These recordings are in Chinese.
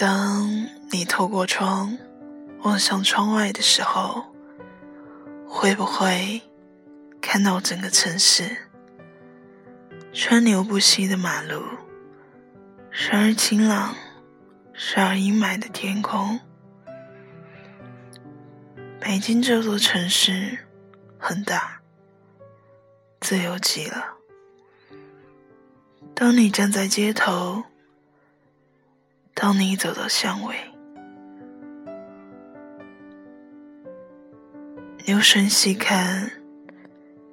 当你透过窗望向窗外的时候，会不会看到整个城市？川流不息的马路，时而晴朗，时而阴霾的天空。北京这座城市很大，自由极了。当你站在街头。当你走到巷尾，留神细看，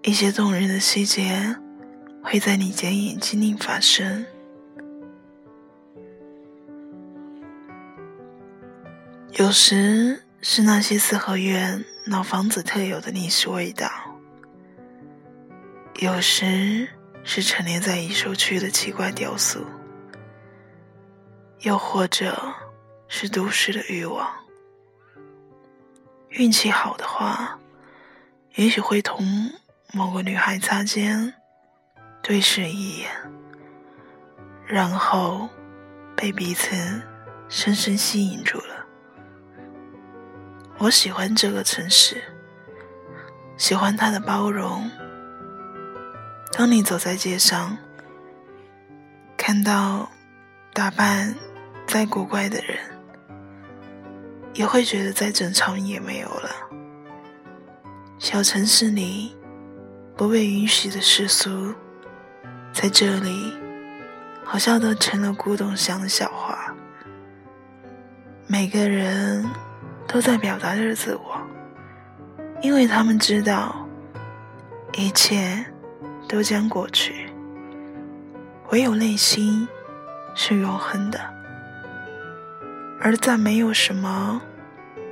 一些动人的细节会在你间眼睛里发生。有时是那些四合院老房子特有的历史味道，有时是陈列在一手区的奇怪雕塑。又或者是都市的欲望，运气好的话，也许会同某个女孩擦肩，对视一眼，然后被彼此深深吸引住了。我喜欢这个城市，喜欢它的包容。当你走在街上，看到打扮。再古怪的人，也会觉得再正常也没有了。小城市里不被允许的世俗，在这里好像都成了古董箱的笑话。每个人都在表达着自我，因为他们知道一切都将过去，唯有内心是永恒的。而再没有什么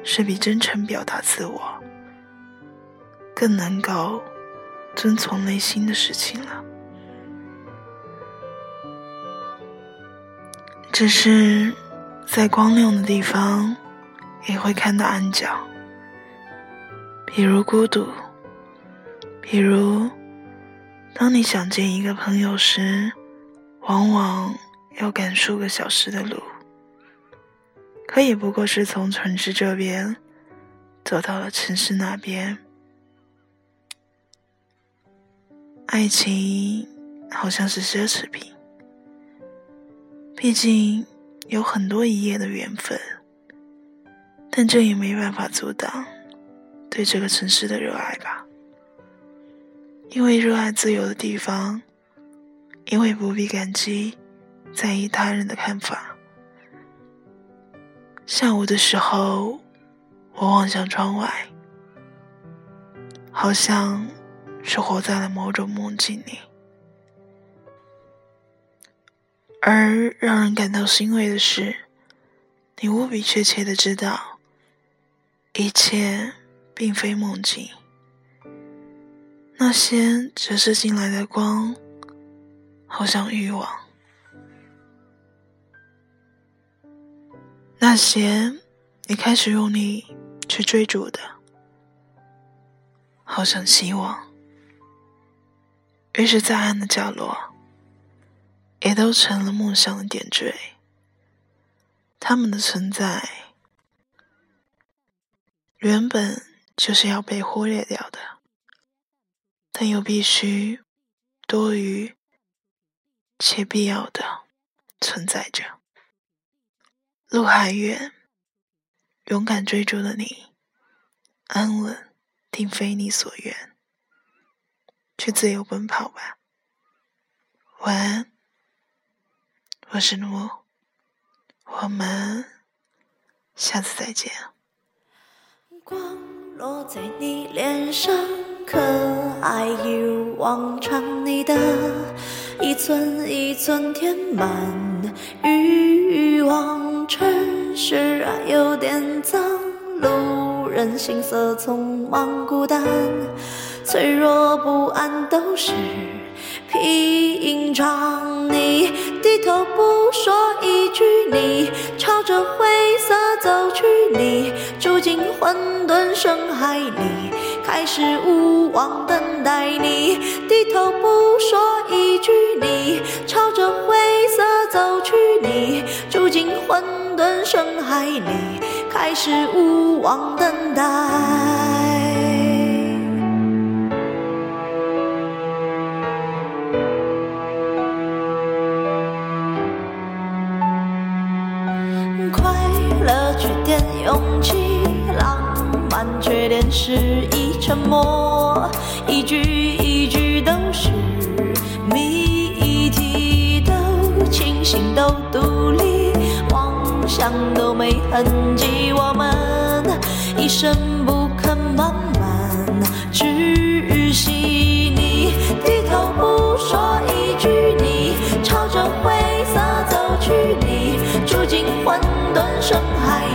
是比真诚表达自我更能够遵从内心的事情了。只是在光亮的地方，也会看到暗角，比如孤独，比如当你想见一个朋友时，往往要赶数个小时的路。可也不过是从城市这边走到了城市那边。爱情好像是奢侈品，毕竟有很多一夜的缘分，但这也没办法阻挡对这个城市的热爱吧。因为热爱自由的地方，因为不必感激在意他人的看法。下午的时候，我望向窗外，好像是活在了某种梦境里。而让人感到欣慰的是，你无比确切的知道，一切并非梦境。那些折射进来的光，好像欲望。那些你开始用力去追逐的，好像希望，于是在暗的角落，也都成了梦想的点缀。他们的存在，原本就是要被忽略掉的，但又必须多余且必要的存在着。路还远，勇敢追逐的你，安稳定非你所愿，去自由奔跑吧。晚安，我是诺，我们下次再见。光落在你脸上，可爱一如往常，你的一寸一寸填满欲望。城市啊，有点脏，路人行色匆忙，孤单、脆弱、不安都是平常。你低头不说一句，你朝着灰色走去，你住进混沌深海里，开始无望等待。你低头不说一句，你混沌深海里，开始无望等待。快乐缺点勇气浪漫，缺点是一沉默，一句都没痕迹，我们一生不肯慢慢窒息。你低头不说一句，你朝着灰色走去，你住进混沌深海